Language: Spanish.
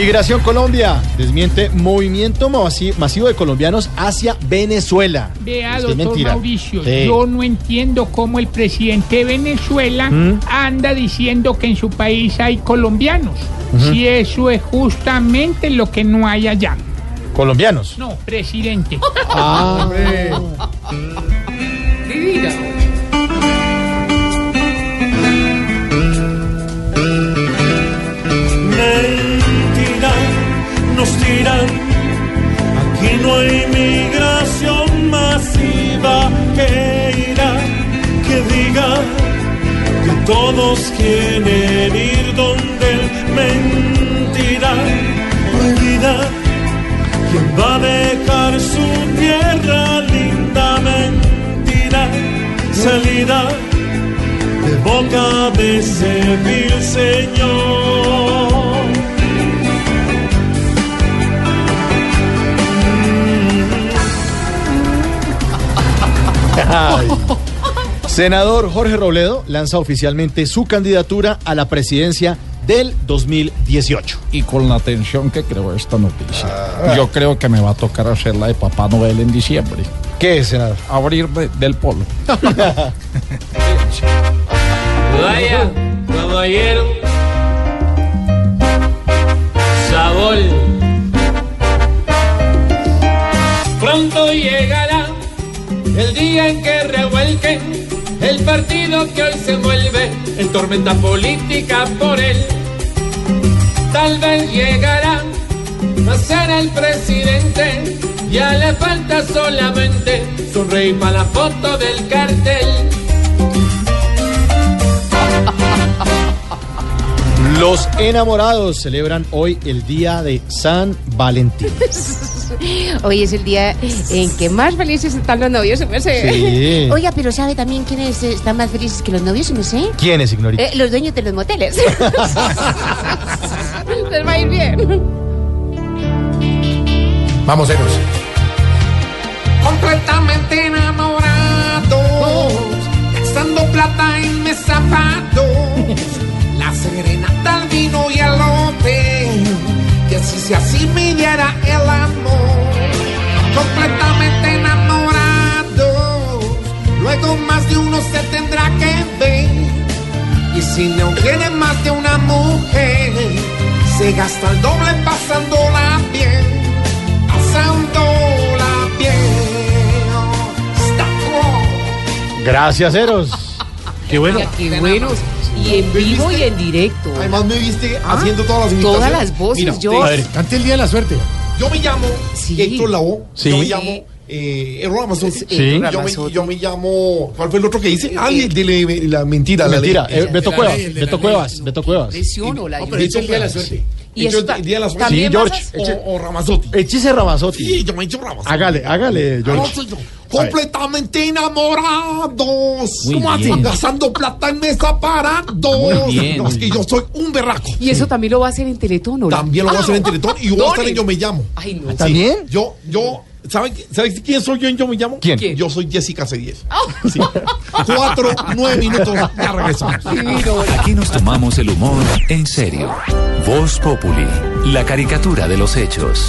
Migración Colombia desmiente movimiento masi- masivo de colombianos hacia Venezuela. Vea, doctor mentira. Mauricio, Sí. yo no entiendo cómo el presidente de Venezuela ¿Mm? anda diciendo que en su país hay colombianos. Si eso es justamente lo que no hay allá. Colombianos. No, presidente. Ah, Mentira, no hay migración masiva que irá, que diga que todos quieren ir donde él mentirá. Prohibida, quien va a dejar su tierra linda mentira. Salida de boca de ese vil señor. Ay. Senador Jorge Robledo lanza oficialmente su candidatura a la presidencia del 2018. y con la atención que creo esta noticia. Yo creo que me va a tocar hacer la de Papá Noel en diciembre. ¿Qué es, senador? Abrirme del polo. Vaya, caballero. Partido que hoy se mueve en tormenta política por él. Tal vez llegará a ser el presidente. Ya le falta solamente sonreír para la foto del cartel. Los enamorados celebran hoy el día de San Valentín. Hoy es el día en que más felices están los novios, me sé. Sí. Oiga, pero ¿sabe también quiénes están más felices que los novios, me sé? ¿Quién es, ignorita? Eh, los dueños de los moteles. Les va a ir bien. Vamos, Eros. Completamente enamorados, gastando plata en mis zapatos. La serenata, el vino y el hotel. Si así me diera el amor. Completamente enamorados, luego más de uno se tendrá que ver. Y si no tiene más de una mujer, se gasta el doble pasándola bien. Pasándola bien. Gracias, Eros. Qué bueno. Qué buenos. Y en vivo y en directo. Además me viste haciendo todas las Todas las voces, Mira, yo. A ver, Cante el día de la suerte. Yo me llamo Sí. Héctor Lavoe. Sí. Yo me llamo eh, Errol Ramazotti. Sí. Yo, me, yo me llamo. ¿Cuál fue el otro que dice? Ah, de la, la mentira. la mentira. eh, Beto Cuevas. el de Beto Cuevas. Beto Cuevas. Lesiono la No, pero dice el día de la suerte. Y Entonces, está- el día de la suerte. también Sí, vas George. a- O, o Ramazotti. Échese Ramazotti. Sí, yo me he dicho Ramazotti. Hágale, hágale, No, George. soy yo. Completamente enamorados. Muy ¿Cómo así? Gastando plata en mesa parados. bien, No, es que yo soy un berraco. Y eso también lo va a hacer en Teletón, ¿o no? También lo voy a hacer en Teletón y voy a estar en Yo Me Llamo. Ay, no. ¿También? Yo, yo, ¿saben, ¿saben quién soy yo en Yo Me Llamo? ¿Quién? ¿Quién? Yo soy Jessica C10. Sí. Cuatro, nueve minutos, ya regresamos. Aquí nos tomamos el humor en serio. Voz Populi, la caricatura de los hechos.